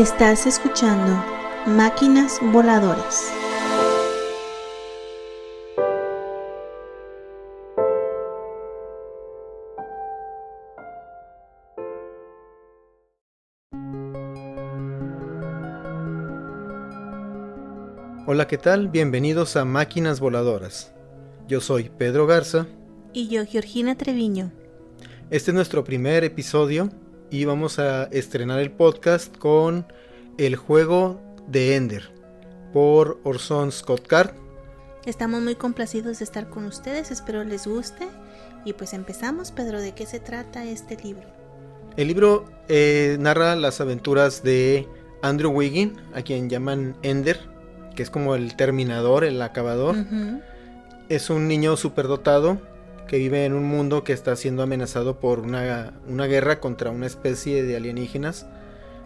Estás escuchando Máquinas Voladoras. Hola, ¿qué tal? Bienvenidos a Máquinas Voladoras. Yo soy Pedro Garza. Y yo, Georgina Treviño. Este es nuestro primer episodio y vamos a estrenar el podcast con El juego de Ender por Orson Scott Card. Estamos muy complacidos de estar con ustedes, espero les guste. Y pues empezamos, Pedro, ¿de qué se trata este libro? El libro eh, narra las aventuras de Andrew Wiggin, a quien llaman Ender, que es como el terminador, el acabador. Es un niño superdotado que vive en un mundo que está siendo amenazado por una, guerra contra una especie de alienígenas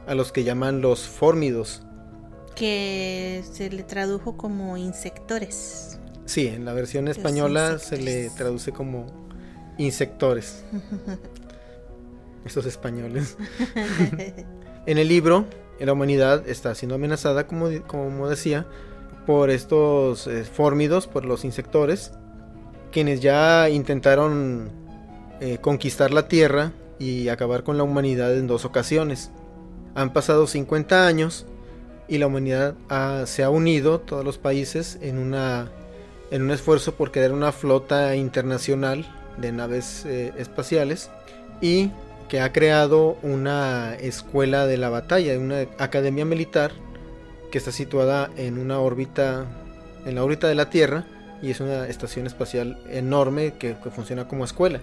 a los que llaman los fórmidos. Que se le tradujo como insectores. Sí, en la versión española se le traduce como insectores. Esos españoles. en el libro, la humanidad está siendo amenazada, como, como decía, por estos eh, fórmidos, por los insectores quienes ya intentaron eh, conquistar la Tierra y acabar con la humanidad en dos ocasiones. Han pasado 50 años y la humanidad se ha unido, todos los países, en, un esfuerzo por crear una flota internacional de naves eh, espaciales y que ha creado una escuela de la batalla, una academia militar que está situada en una órbita, en la órbita de la Tierra, y es una estación espacial enorme que, funciona como escuela.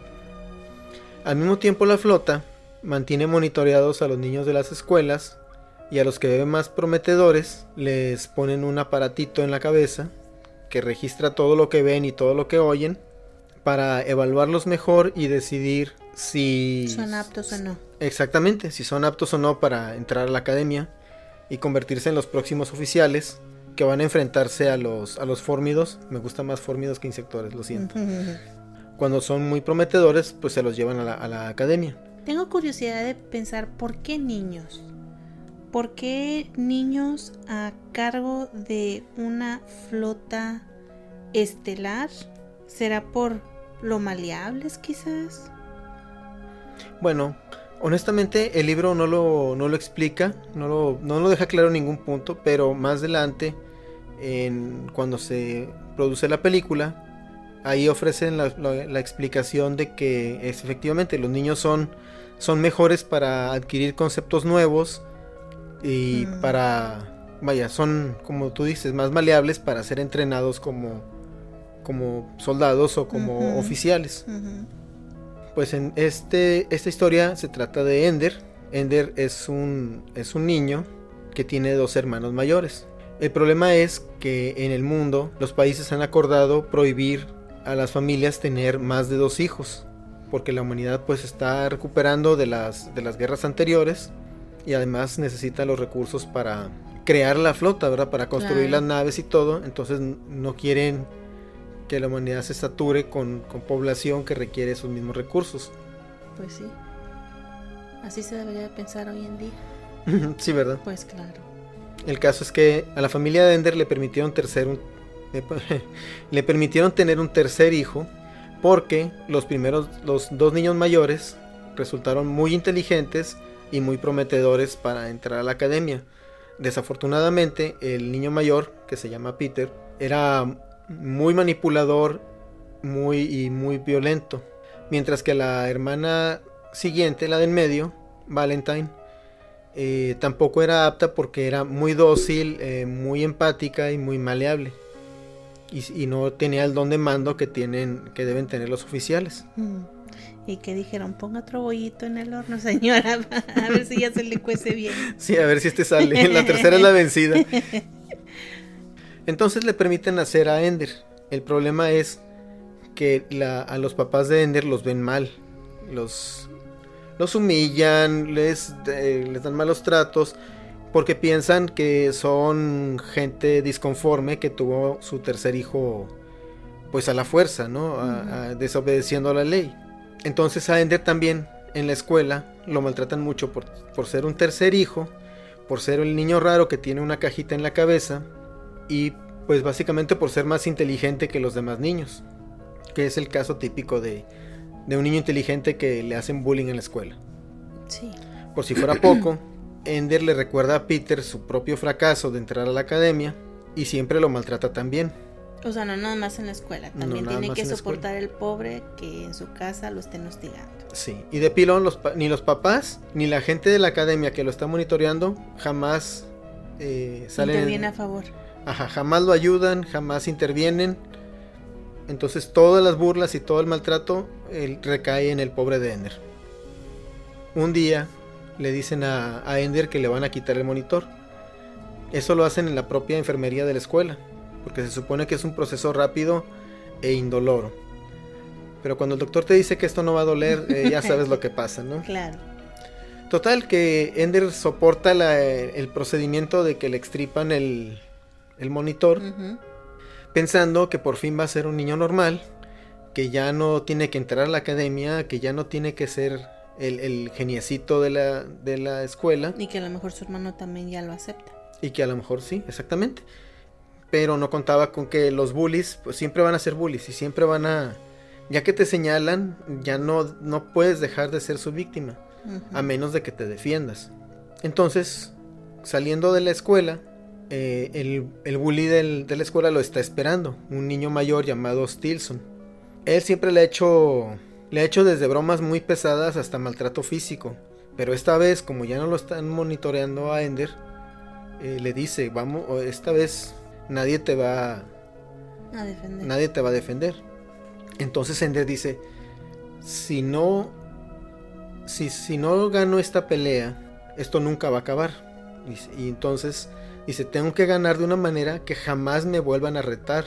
Al mismo tiempo la flota mantiene monitoreados a los niños de las escuelas y a los que ven más prometedores les ponen un aparatito en la cabeza que registra todo lo que ven y todo lo que oyen para evaluarlos mejor y decidir si son aptos o no. Exactamente, si son aptos o no para entrar a la academia y convertirse en los próximos oficiales que van a enfrentarse a los, a los fórmidos. Me gusta más fórmidos que insectores, lo siento. Cuando son muy prometedores, pues se los llevan a la, a la academia. Tengo curiosidad de pensar por qué niños. ¿Por qué niños a cargo de una flota estelar? ¿Será por lo maleables quizás? Bueno, Honestamente, el libro no lo, no lo explica, no lo, no lo deja claro en ningún punto, pero más adelante, en, cuando se produce la película, ahí ofrecen la, la, explicación de que es, efectivamente los niños son, son mejores para adquirir conceptos nuevos y mm. para, vaya, son, como tú dices, más maleables para ser entrenados como, como soldados o como oficiales. Pues en este, esta historia se trata de Ender. Ender es un, es un niño que tiene dos hermanos mayores. El problema es que en el mundo los países han acordado prohibir a las familias tener más de dos hijos, porque la humanidad pues está recuperando de las, de las guerras anteriores y además necesita los recursos para crear la flota, ¿verdad? Para construir las naves y todo, entonces no quieren que la humanidad se sature con, población que requiere esos mismos recursos. Pues sí. Así se debería pensar hoy en día. sí, ¿verdad? Pues claro. El caso es que a la familia de Ender le permitieron tercer le permitieron tener un tercer hijo porque los primeros los dos niños mayores resultaron muy inteligentes y muy prometedores para entrar a la academia. Desafortunadamente, el niño mayor, que se llama Peter, era muy manipulador muy, y muy violento. Mientras que la hermana siguiente, la del medio, Valentine, eh, tampoco era apta porque era muy dócil, eh, muy empática y muy maleable. Y, no tenía el don de mando que tienen, que deben tener los oficiales. Mm. Y que dijeron, ponga otro bollito en el horno, señora, a ver si ya se le cuece bien. Sí, a ver si este sale. La tercera es la vencida. Entonces le permiten nacer a Ender. El problema es que a los papás de Ender los ven mal. Los, los humillan, les, eh, les dan malos tratos. Porque piensan que son gente disconforme que tuvo su tercer hijo pues a la fuerza, ¿no? desobedeciendo a la ley. Entonces a Ender también en la escuela lo maltratan mucho por, por ser un tercer hijo por ser el niño raro que tiene una cajita en la cabeza y pues básicamente por ser más inteligente que los demás niños, que es el caso típico de, de un niño inteligente que le hacen bullying en la escuela. Sí. Por si fuera poco, Ender le recuerda a Peter su propio fracaso de entrar a la academia y siempre lo maltrata también. O sea, no nada más en la escuela, No, también nada tiene que soportar el pobre que en su casa lo estén hostigando. Sí, y de pilón los ni los papás ni la gente de la academia que lo está monitoreando jamás eh, salen... Interviene a favor. Ajá, jamás lo ayudan, jamás intervienen. Entonces todas las burlas y todo el maltrato recae en el pobre de Ender. Un día le dicen a, a Ender que le van a quitar el monitor. Eso lo hacen en la propia enfermería de la escuela, porque se supone que es un proceso rápido e indoloro. Pero cuando el doctor te dice que esto no va a doler, eh, ya sabes lo que pasa, ¿no? Claro. Total, que Ender soporta la- el procedimiento de que le extripan el, el monitor, pensando que por fin va a ser un niño normal, que ya no tiene que entrar a la academia, que ya no tiene que ser el, el geniecito de la, de la escuela, Y que a lo mejor su hermano también ya lo acepta. y que a lo mejor sí, exactamente. Pero no contaba con que los bullies, pues siempre van a ser bullies y siempre van a... Ya que te señalan, ya no, no puedes dejar de ser su víctima a menos de que te defiendas. Entonces, saliendo de la escuela, eh, el, el bully del- de la escuela lo está esperando, un niño mayor llamado Stilson. Él siempre le ha hecho, le ha hecho desde bromas muy pesadas hasta maltrato físico, pero esta vez, como ya no lo están monitoreando a Ender, eh, le dice, vamos, esta vez nadie te va, A defender. nadie te va a defender. Entonces Ender dice, si no, si, si no gano esta pelea, esto nunca va a acabar. Y entonces dice, tengo que ganar de una manera que jamás me vuelvan a retar,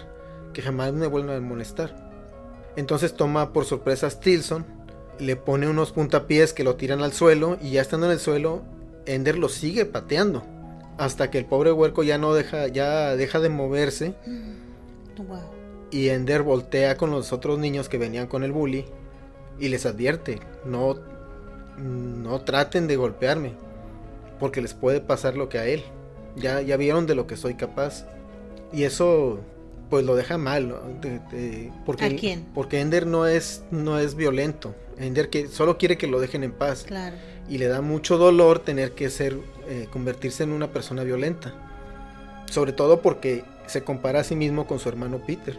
que jamás me vuelvan a molestar. Entonces toma por sorpresa a Stilson, le pone unos puntapiés que lo tiran al suelo y ya estando en el suelo, Ender lo sigue pateando. Hasta que el pobre huerco ya no deja, ya deja de moverse Wow. y Ender voltea con los otros niños que venían con el bully y les advierte, no, no traten de golpearme, porque les puede pasar lo que a él. Ya, ya vieron de lo que soy capaz. Y eso pues lo deja mal, ¿no? De- de- porque, ¿A quién? Porque Ender no es, no es violento. Ender que solo quiere que lo dejen en paz. Claro. Y le da mucho dolor tener que ser, eh, convertirse en una persona violenta. Sobre todo porque se compara a sí mismo con su hermano Peter.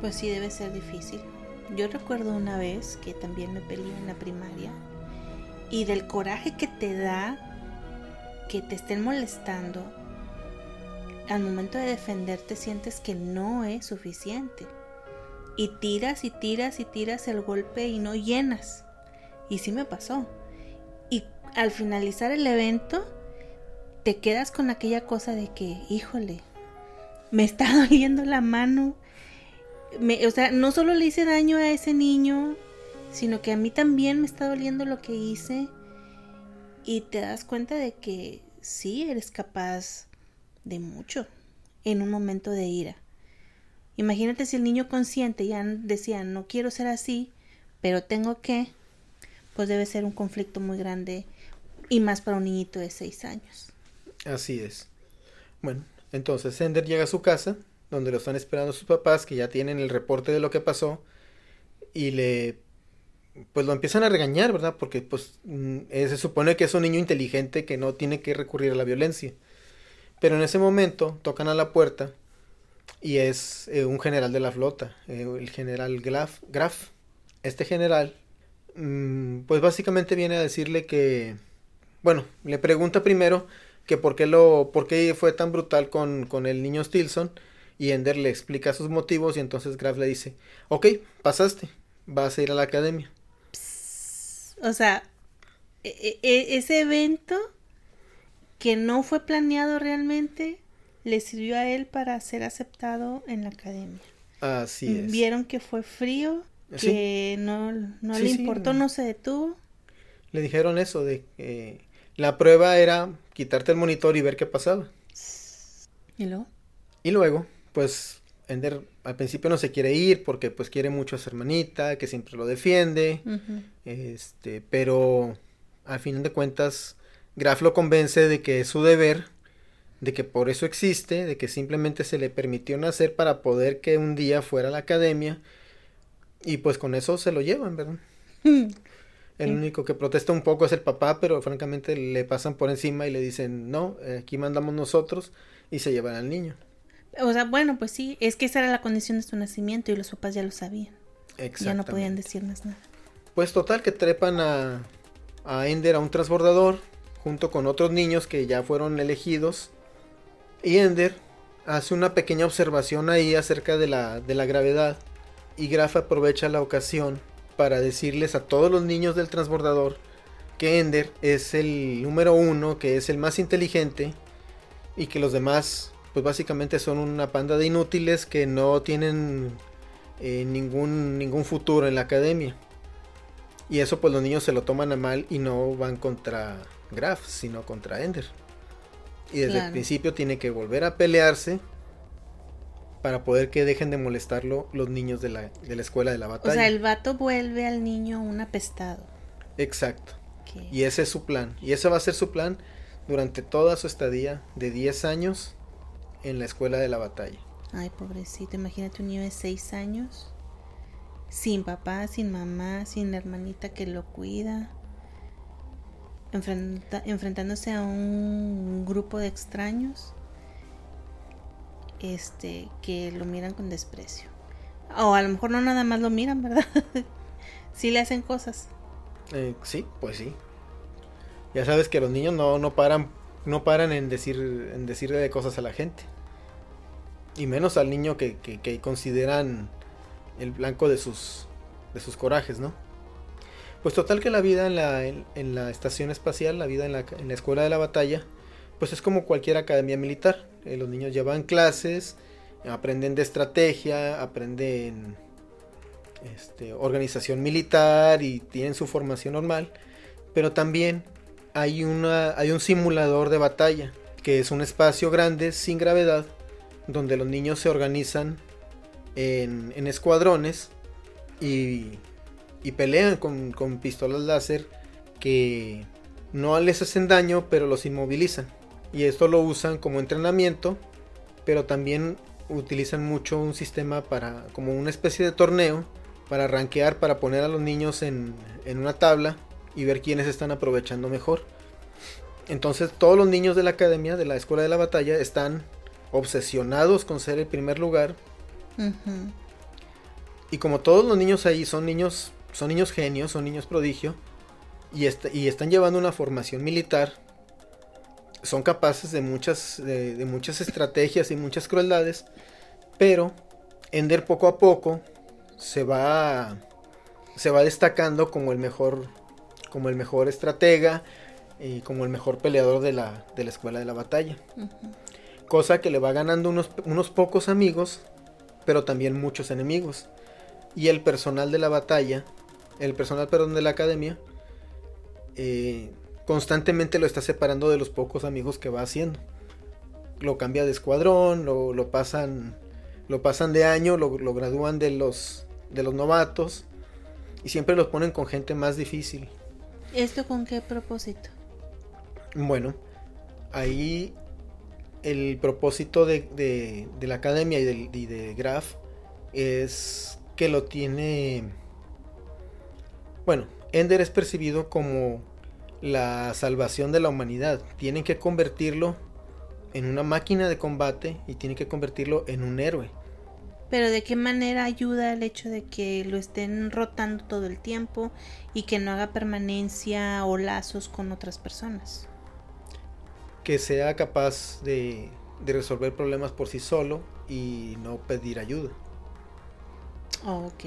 Pues sí, debe ser difícil. Yo recuerdo una vez que también me peleé en la primaria y del coraje que te da que te estén molestando, al momento de defenderte sientes que no es suficiente. Y tiras y tiras y tiras el golpe y no llenas. Y sí me pasó. Y al finalizar el evento, te quedas con aquella cosa de que, híjole, me está doliendo la mano. O sea, no solo le hice daño a ese niño, sino que a mí también me está doliendo lo que hice. Y te das cuenta de que sí eres capaz de mucho en un momento de ira. Imagínate si el niño consciente ya decía, no quiero ser así, pero tengo que, pues debe ser un conflicto muy grande y más para un niñito de seis años. Así es. Bueno, entonces Ender llega a su casa, donde lo están esperando sus papás, que ya tienen el reporte de lo que pasó, y le pues lo empiezan a regañar, ¿verdad? Porque pues mm, eh, se supone que es un niño inteligente que no tiene que recurrir a la violencia. Pero en ese momento tocan a la puerta y es eh, un general de la flota, eh, el general Graf, Graf. Este general, mm, pues básicamente viene a decirle que, bueno, le pregunta primero que por qué lo, por qué fue tan brutal con, con el niño Stilson y Ender le explica sus motivos y entonces Graf le dice, ok, pasaste, vas a ir a la academia. O sea, e- e- ese evento que no fue planeado realmente le sirvió a él para ser aceptado en la academia. Así es. Vieron que fue frío, Sí. que no, no Sí, le sí. importó, no se detuvo. Le dijeron eso de que la prueba era quitarte el monitor y ver qué pasaba. Y luego, Y luego, pues Ender al principio no se quiere ir porque pues quiere mucho a su hermanita, que siempre lo defiende, este, pero al final de cuentas Graf lo convence de que es su deber, de que por eso existe, de que simplemente se le permitió nacer para poder que un día fuera a la academia y pues con eso se lo llevan, ¿verdad? El único que protesta un poco es el papá, pero francamente le pasan por encima y le dicen, no, aquí mandamos nosotros y se llevan al niño. O sea, bueno, pues sí, es que esa era la condición de su nacimiento y los papás ya lo sabían. Ya no podían decirles nada. Pues total que trepan a, a Ender a un transbordador junto con otros niños que ya fueron elegidos. Y Ender hace una pequeña observación ahí acerca de la, de la gravedad. Y Graf aprovecha la ocasión para decirles a todos los niños del transbordador que Ender es el número uno, que es el más inteligente y que los demás pues básicamente son una panda de inútiles que no tienen eh, ningún, ningún futuro en la academia. Y eso pues los niños se lo toman a mal y no van contra Graf, sino contra Ender. Y desde el principio tiene que volver a pelearse para poder que dejen de molestarlo los niños de la, escuela de la batalla. O sea, el vato vuelve al niño un apestado. Exacto. Y ese es su plan. Y ese va a ser su plan durante toda su estadía de 10 años en la escuela de la batalla. Ay, pobrecito, imagínate un niño de 6 años. Sin papá, sin mamá, sin hermanita que lo cuida. enfrentándose a un grupo de extraños este, que lo miran con desprecio. O a lo mejor no nada más lo miran, ¿verdad? sí le hacen cosas. Eh, sí, pues sí. Ya sabes que los niños no, no paran, no paran en decir, en decirle de cosas a la gente. Y menos al niño que, que, consideran el blanco de sus, de sus corajes, ¿no? Pues total que la vida en la, en, la estación espacial, la vida en la, en la escuela de la batalla, pues es como cualquier academia militar. Eh, los niños llevan clases, aprenden de estrategia, aprenden este, organización militar y tienen su formación normal. Pero también hay, una, hay un simulador de batalla, que es un espacio grande sin gravedad, donde los niños se organizan en, escuadrones y, y pelean con, con pistolas láser que no les hacen daño, pero los inmovilizan. Y esto lo usan como entrenamiento, pero también utilizan mucho un sistema para como una especie de torneo para rankear, para poner a los niños en, en una tabla y ver quiénes están aprovechando mejor. Entonces todos los niños de la academia, de la escuela de la batalla, están obsesionados con ser el primer lugar. Y como todos los niños ahí son niños, son niños genios, son niños prodigio, y, y están llevando una formación militar son capaces de muchas, de, muchas estrategias y muchas crueldades, pero Ender poco a poco se va, se va destacando como el mejor, como el mejor estratega y como el mejor peleador de la, de la escuela de la batalla. Cosa que le va ganando unos, unos pocos amigos, pero también muchos enemigos. Y el personal de la batalla, el personal, perdón, de la academia, eh, constantemente lo está separando de los pocos amigos que va haciendo. Lo cambia de escuadrón, lo, pasan lo pasan de año, lo, gradúan de los de los novatos y siempre los ponen con gente más difícil. ¿Esto con qué propósito? Bueno, ahí el propósito de, la academia y de, y de Graf es que lo tiene... Bueno, Ender es percibido como la salvación de la humanidad. Tienen que convertirlo en una máquina de combate y tienen que convertirlo en un héroe. Pero ¿de qué manera ayuda el hecho de que lo estén rotando todo el tiempo y que no haga permanencia o lazos con otras personas? Que sea capaz de, de resolver problemas por sí solo y no pedir ayuda. Oh, ok.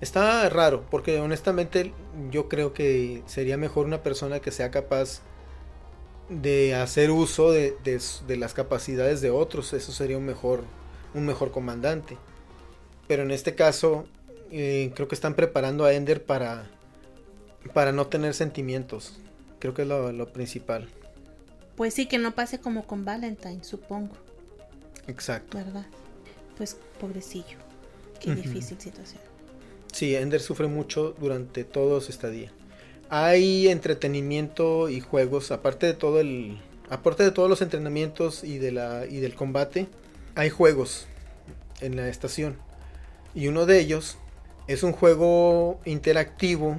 Está raro, porque honestamente yo creo que sería mejor una persona que sea capaz de hacer uso de, las capacidades de otros. Eso sería un mejor, un mejor comandante. Pero en este caso, eh, creo que están preparando a Ender para, para no tener sentimientos. Creo que es lo, principal. Pues sí, que no pase como con Valentine, supongo. Exacto. ¿Verdad? Pues pobrecillo. Qué difícil situación. Sí, Ender sufre mucho durante todo su estadía. hay entretenimiento y juegos, aparte de todo el aparte de todos los entrenamientos y de la y del combate, hay juegos en la estación. Y uno de ellos es un juego interactivo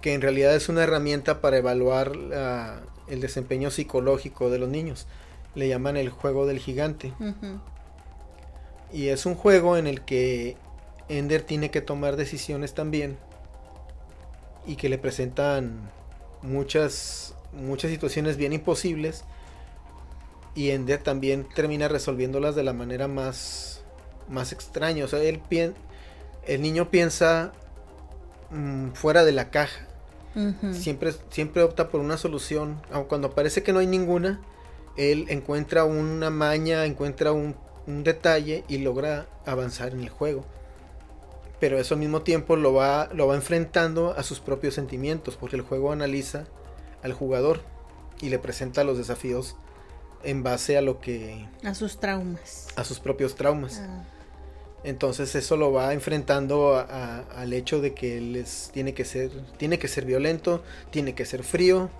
que en realidad es una herramienta para evaluar el desempeño psicológico de los niños. Le llaman el juego del gigante. Y es un juego en el que Ender tiene que tomar decisiones también y que le presentan muchas muchas situaciones bien imposibles y Ender también termina resolviéndolas de la manera más más extraña, o sea, él el niño piensa mm, fuera de la caja. Siempre siempre opta por una solución, aun cuando parece que no hay ninguna, él encuentra una maña, encuentra un, un detalle y logra avanzar en el juego. Pero eso al mismo tiempo lo va, lo va enfrentando a sus propios sentimientos, porque el juego analiza al jugador y le presenta los desafíos en base a lo que... A sus traumas. A sus propios traumas. Ah. Entonces eso lo va enfrentando al hecho de que él tiene que ser tiene que ser violento, tiene que ser frío.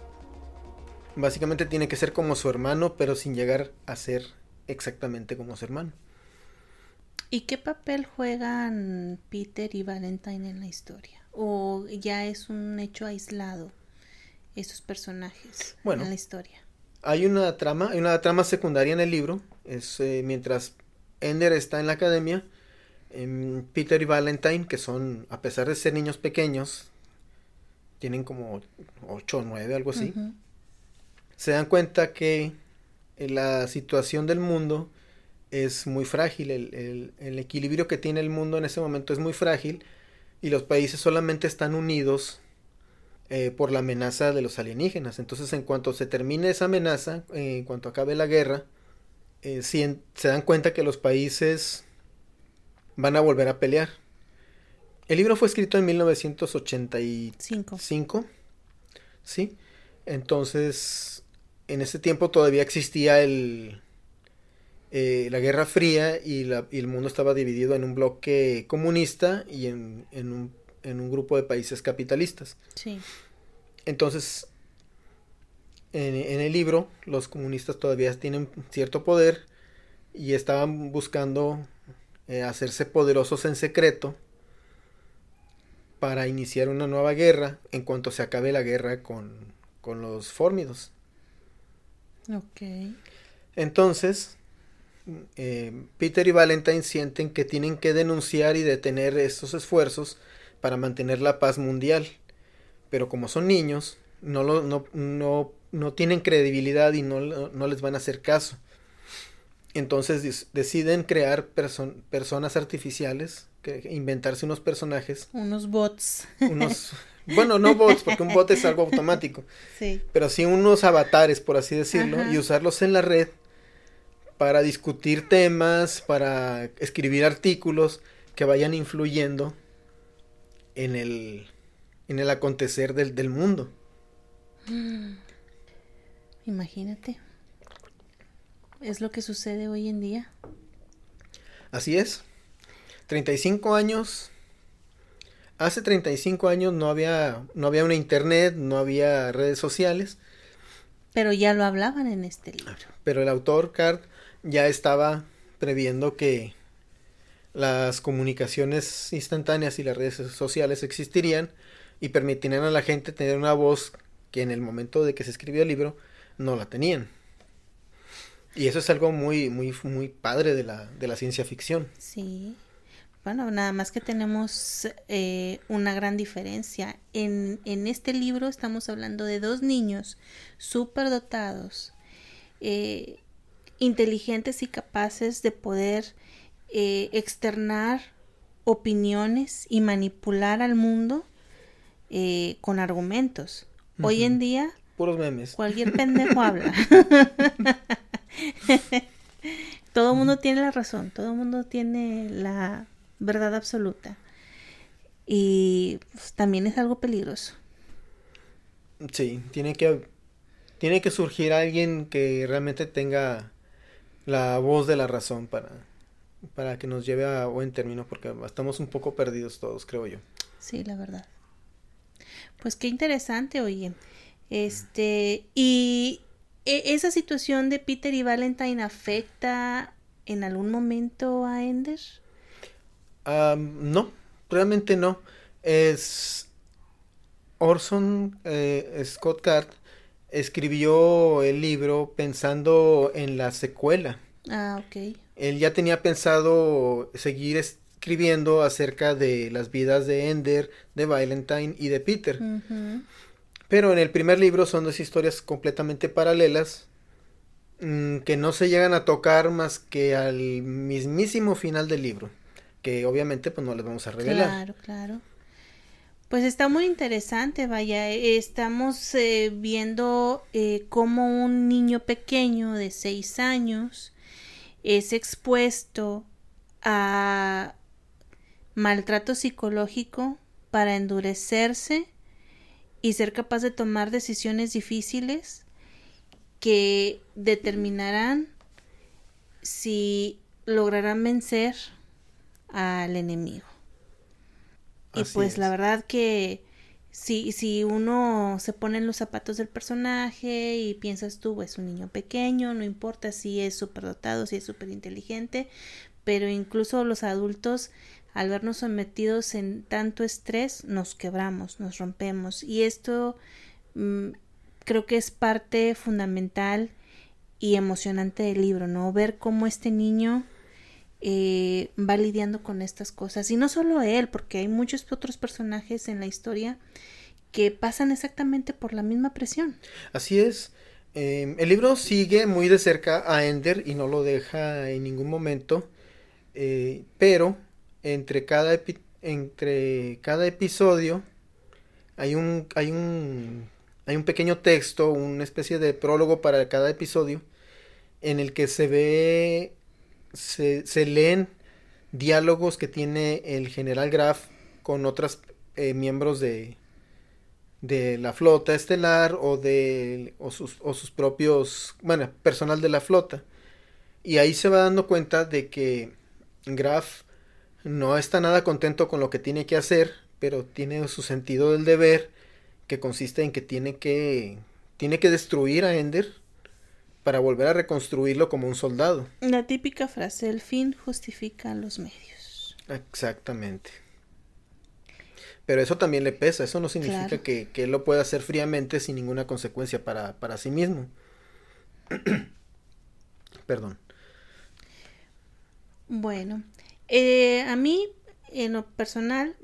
Básicamente tiene que ser como su hermano, pero sin llegar a ser exactamente como su hermano. ¿Y qué papel juegan Peter y Valentine en la historia? ¿O ya es un hecho aislado esos personajes en la historia? Hay una trama, hay una trama secundaria en el libro. Es eh, mientras Ender está en la academia, em, Peter y Valentine, que son, a pesar de ser niños pequeños, tienen como 8 o 9, algo así, se dan cuenta que la situación del mundo es muy frágil, el, equilibrio que tiene el mundo en ese momento es muy frágil y los países solamente están unidos eh, por la amenaza de los alienígenas. Entonces en cuanto se termine esa amenaza, eh, en cuanto acabe la guerra, eh, se dan cuenta que los países van a volver a pelear. El libro fue escrito en 1985. Sí. Entonces, en ese tiempo todavía existía el, eh, la Guerra Fría y, el mundo estaba dividido en un bloque comunista y en, un, grupo de países capitalistas. Sí. Entonces, en, el libro, los comunistas todavía tienen cierto poder y estaban buscando eh, hacerse poderosos en secreto para iniciar una nueva guerra en cuanto se acabe la guerra con, con los fórmidos. Ok. Entonces, eh, Peter y Valentine sienten que tienen que denunciar y detener estos esfuerzos para mantener la paz mundial. Pero como son niños, no, lo, no, no, tienen credibilidad y no, no, les van a hacer caso. Entonces deciden crear personas artificiales, que, inventarse unos personajes. Unos bots. Unos, bueno, no bots, porque un bot es algo automático. Sí. Pero sí unos avatares, por así decirlo, y usarlos en la red para discutir temas, para escribir artículos que vayan influyendo en el, en el acontecer del, del mundo. Imagínate. Es lo que sucede hoy en día. Así es. 35 años. Hace 35 años no había, no había una internet, no había redes sociales. Pero ya lo hablaban en este libro. Pero el autor, Card, ya estaba previendo que las comunicaciones instantáneas y las redes sociales existirían y permitirían a la gente tener una voz que en el momento de que se escribió el libro no la tenían. Y eso es algo muy, muy, muy padre de la, de la ciencia ficción. Sí. Bueno, nada más que tenemos eh, una gran diferencia. En, en este libro estamos hablando de dos niños súper dotados. Eh, inteligentes y capaces de poder eh, externar opiniones y manipular al mundo eh, con argumentos. Hoy en día, puros memes. Cualquier pendejo habla. todo el mundo tiene la razón, todo el mundo tiene la verdad absoluta. Y pues, también es algo peligroso. Sí, tiene que tiene que surgir alguien que realmente tenga la voz de la razón para, para que nos lleve a buen término, porque estamos un poco perdidos todos, creo yo. Sí, la verdad. Pues qué interesante, oye. Este, y e, esa situación de Peter y Valentine afecta en algún momento a Ender? no, realmente no. Es Orson eh, Scott Card escribió el libro pensando en la secuela. Ah, ok. Él ya tenía pensado seguir escribiendo acerca de las vidas de Ender, de Valentine y de Peter. Pero en el primer libro son dos historias completamente paralelas mm, que no se llegan a tocar más que al mismísimo final del libro, que obviamente pues no les vamos a revelar. Claro, claro. Pues está muy interesante, vaya, estamos eh, viendo eh, cómo un niño pequeño de seis años es expuesto a maltrato psicológico para endurecerse y ser capaz de tomar decisiones difíciles que determinarán si lograrán vencer al enemigo. y pues la verdad que si, si uno se pone en los zapatos del personaje y piensas tú, es un niño pequeño, no importa si es súper dotado, si es súper inteligente, pero incluso los adultos al vernos sometidos en tanto estrés, nos quebramos, nos rompemos. Y esto mm, creo que es parte fundamental y emocionante del libro, ¿no? Ver cómo este niño eh, va lidiando con estas cosas. Y no solo él, porque hay muchos otros personajes en la historia que pasan exactamente por la misma presión. Así es. Em, el libro sigue muy de cerca a Ender y no lo deja en ningún momento. Eh, pero entre cada, entre cada episodio hay un, hay, un, hay un pequeño texto, una especie de prólogo para cada episodio, en el que se ve, se, leen diálogos que tiene el general Graf con otros eh, miembros de, de la flota estelar o de o sus, o sus propios, bueno, personal de la flota. Y ahí se va dando cuenta de que Graf no está nada contento con lo que tiene que hacer, pero tiene su sentido del deber, que consiste en que tiene que, tiene que destruir a Ender para volver a reconstruirlo como un soldado. La típica frase, el fin justifica los medios. Exactamente. Pero eso también le pesa, eso no significa que, que, él lo pueda hacer fríamente sin ninguna consecuencia para, para sí mismo. Perdón. Bueno, eh, a mí, en lo personal,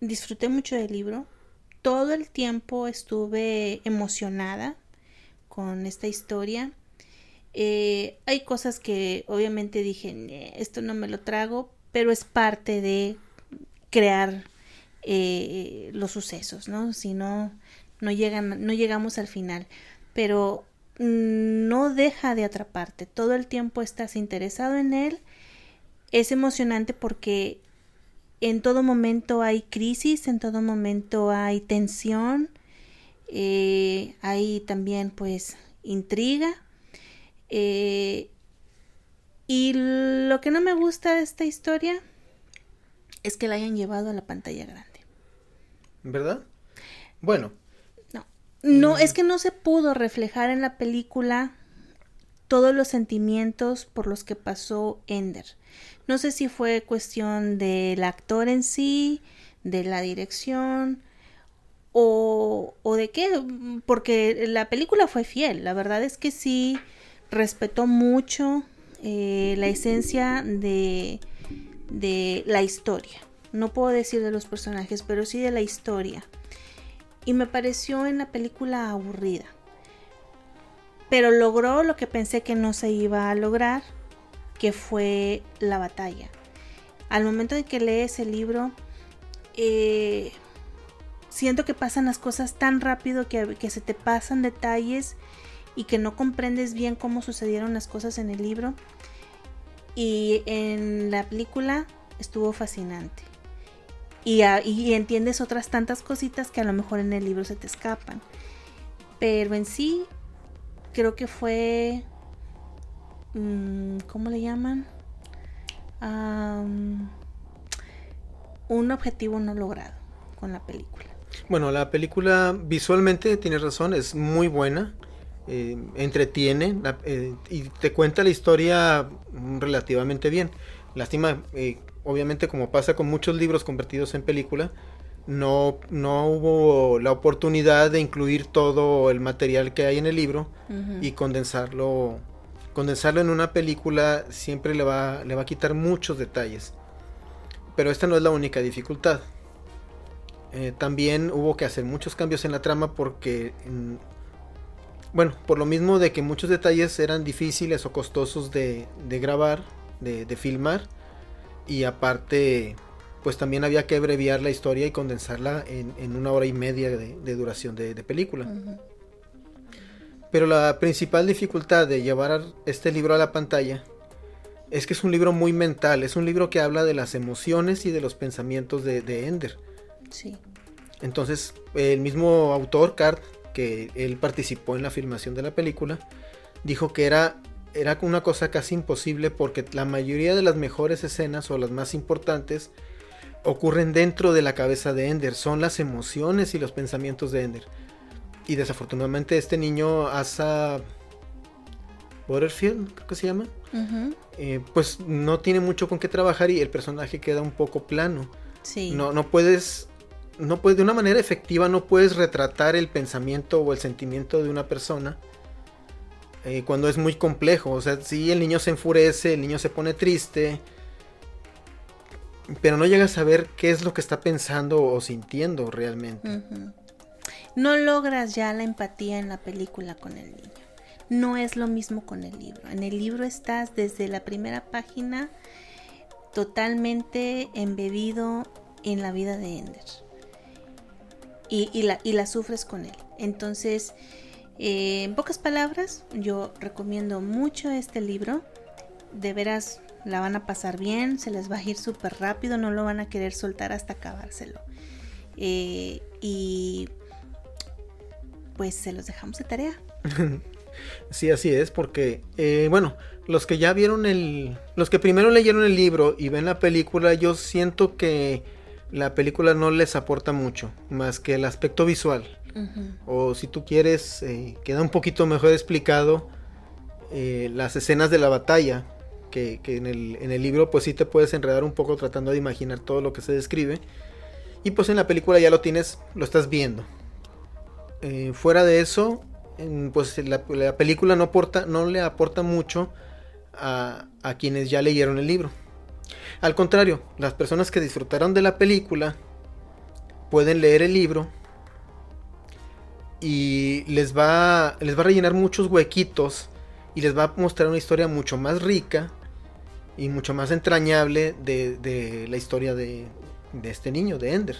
disfruté mucho del libro. Todo el tiempo estuve emocionada con esta historia. Eh, hay cosas que obviamente dije, esto no me lo trago, pero es parte de crear eh, los sucesos, ¿no? Si no, no, llegan, no llegamos al final. Pero no deja de atraparte. Todo el tiempo estás interesado en él es emocionante porque en todo momento hay crisis, en todo momento hay tensión, eh, hay también pues intriga. Eh, y lo que no me gusta de esta historia es que la hayan llevado a la pantalla grande. ¿Verdad? Bueno. No, no, mm. es que no se pudo reflejar en la película todos los sentimientos por los que pasó Ender. No sé si fue cuestión del actor en sí, de la dirección o, o de qué, porque la película fue fiel. La verdad es que sí respetó mucho eh, la esencia de, de la historia. No puedo decir de los personajes, pero sí de la historia. Y me pareció en la película aburrida. Pero logró lo que pensé que no se iba a lograr que fue la batalla. Al momento de que lees el libro, eh, siento que pasan las cosas tan rápido que, se te pasan detalles y que no comprendes bien cómo sucedieron las cosas en el libro. Y en la película estuvo fascinante. Y, y, entiendes otras tantas cositas que a lo mejor en el libro se te escapan. Pero en sí, creo que fue Mm, ¿cómo le llaman? un objetivo no logrado con la película. Bueno, la película visualmente, tienes razón, es muy buena. Eh, entretiene eh, y te cuenta la historia relativamente bien. Lástima, eh, obviamente como pasa con muchos libros convertidos en película, no, no hubo la oportunidad de incluir todo el material que hay en el libro y condensarlo. Condensarlo en una película siempre le va, le va a quitar muchos detalles. Pero esta no es la única dificultad. También hubo que hacer muchos cambios en la trama porque mm, bueno, por lo mismo de que muchos detalles eran difíciles o costosos de, grabar, de, filmar, y aparte, pues también había que abreviar la historia y condensarla en, una hora y media de, duración de, película. Pero la principal dificultad de llevar este libro a la pantalla es que es un libro muy mental, es un libro que habla de las emociones y de los pensamientos de, Ender. Sí. Entonces, el mismo autor, Cart, que él participó en la filmación de la película, dijo que era, era una cosa casi imposible porque la mayoría de las mejores escenas o las más importantes ocurren dentro de la cabeza de Ender, son las emociones y los pensamientos de Ender. Y desafortunadamente este niño, Asa Butterfield, creo que se llama, eh, pues no tiene mucho con qué trabajar y el personaje queda un poco plano. Sí. No, no puedes no puedes, de una manera efectiva no puedes retratar el pensamiento o el sentimiento de una persona eh, cuando es muy complejo. O sea, si el niño se enfurece, el niño se pone triste, pero no llegas a ver qué es lo que está pensando o sintiendo realmente. No logras ya la empatía en la película con el niño. No es lo mismo con el libro. En el libro estás desde la primera página totalmente embebido en la vida de Ender y, la, y la sufres con él. Entonces, eh, en pocas palabras, yo recomiendo mucho este libro. De veras, la van a pasar bien, se les va a ir súper rápido, no lo van a querer soltar hasta acabárselo. Eh, y pues se los dejamos de tarea. Sí, así es, porque, eh, bueno, los que ya vieron el, los que primero leyeron el libro y ven la película, yo siento que la película no les aporta mucho, más que el aspecto visual. O si tú quieres, eh, queda un poquito mejor explicado eh, las escenas de la batalla, que, en, el, libro pues sí te puedes enredar un poco tratando de imaginar todo lo que se describe. Y pues en la película ya lo tienes, lo estás viendo. Eh, fuera de eso, pues la, película no, aporta, no le aporta mucho a quienes ya leyeron el libro. Al contrario, las personas que disfrutaron de la película pueden leer el libro y les va, les va a rellenar muchos huequitos y les va a mostrar una historia mucho más rica y mucho más entrañable de, la historia de, este niño, de Ender.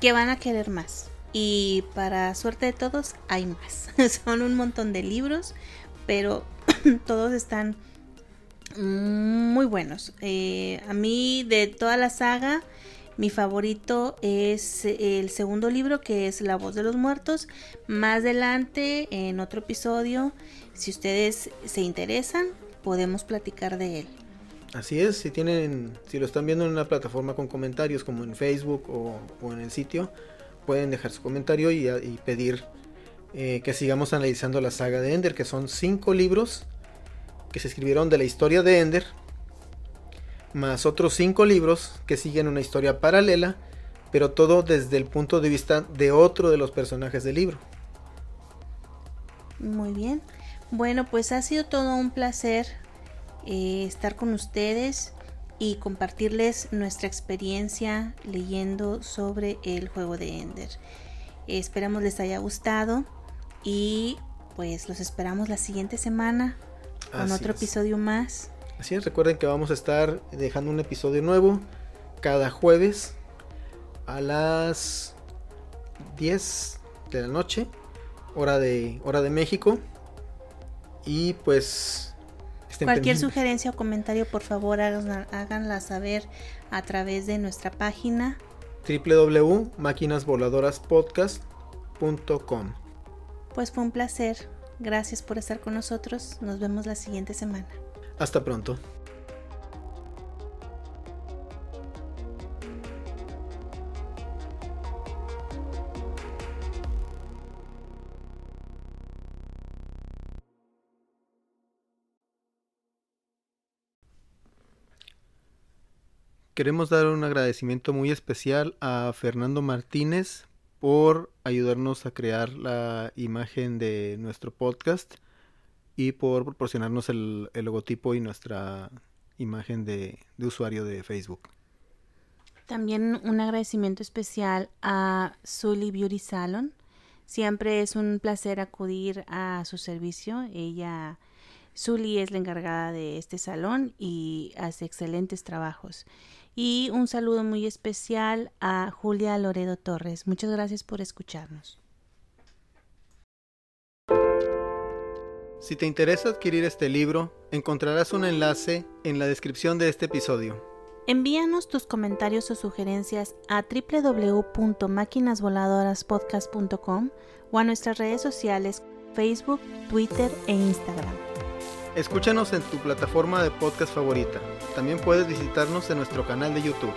Que van a querer más. Y para suerte de todos, hay más. Son un montón de libros, pero todos están muy buenos. Eh, a mí de toda la saga, mi favorito es el segundo libro que es La voz de los muertos. Más adelante, en otro episodio, si ustedes se interesan, podemos platicar de él. Así es, si tienen, si lo están viendo en una plataforma con comentarios como en Facebook o, en el sitio, pueden dejar su comentario y, pedir eh, que sigamos analizando la saga de Ender, que son cinco libros que se escribieron de la historia de Ender, más otros cinco libros que siguen una historia paralela, pero todo desde el punto de vista de otro de los personajes del libro. Muy bien. Bueno, pues ha sido todo un placer eh, estar con ustedes y compartirles nuestra experiencia leyendo sobre el juego de Ender. esperamos les haya gustado y pues los esperamos la siguiente semana con otro episodio más. Así es, recuerden que vamos a estar dejando un episodio nuevo cada jueves a las 10 de la noche, hora de, hora de México. Y pues... Cualquier sugerencia o comentario, por favor, háganla saber a través de nuestra página www.maquinasvoladoraspodcast.com. Pues fue un placer. Gracias por estar con nosotros. Nos vemos la siguiente semana. Hasta pronto. Queremos dar un agradecimiento muy especial a Fernando Martínez por ayudarnos a crear la imagen de nuestro podcast y por proporcionarnos el, logotipo y nuestra imagen de, de usuario de Facebook. También un agradecimiento especial a Sully Beauty Salon. Siempre es un placer acudir a su servicio. Ella, Sully es la encargada de este salón y hace excelentes trabajos. Y un saludo muy especial a Julia Loredo Torres. Muchas gracias por escucharnos. Si te interesa adquirir este libro, encontrarás un enlace en la descripción de este episodio. Envíanos tus comentarios o sugerencias a www.maquinasvoladoraspodcast.com o a nuestras redes sociales Facebook, Twitter e Instagram. Escúchanos en tu plataforma de podcast favorita. También puedes visitarnos en nuestro canal de YouTube.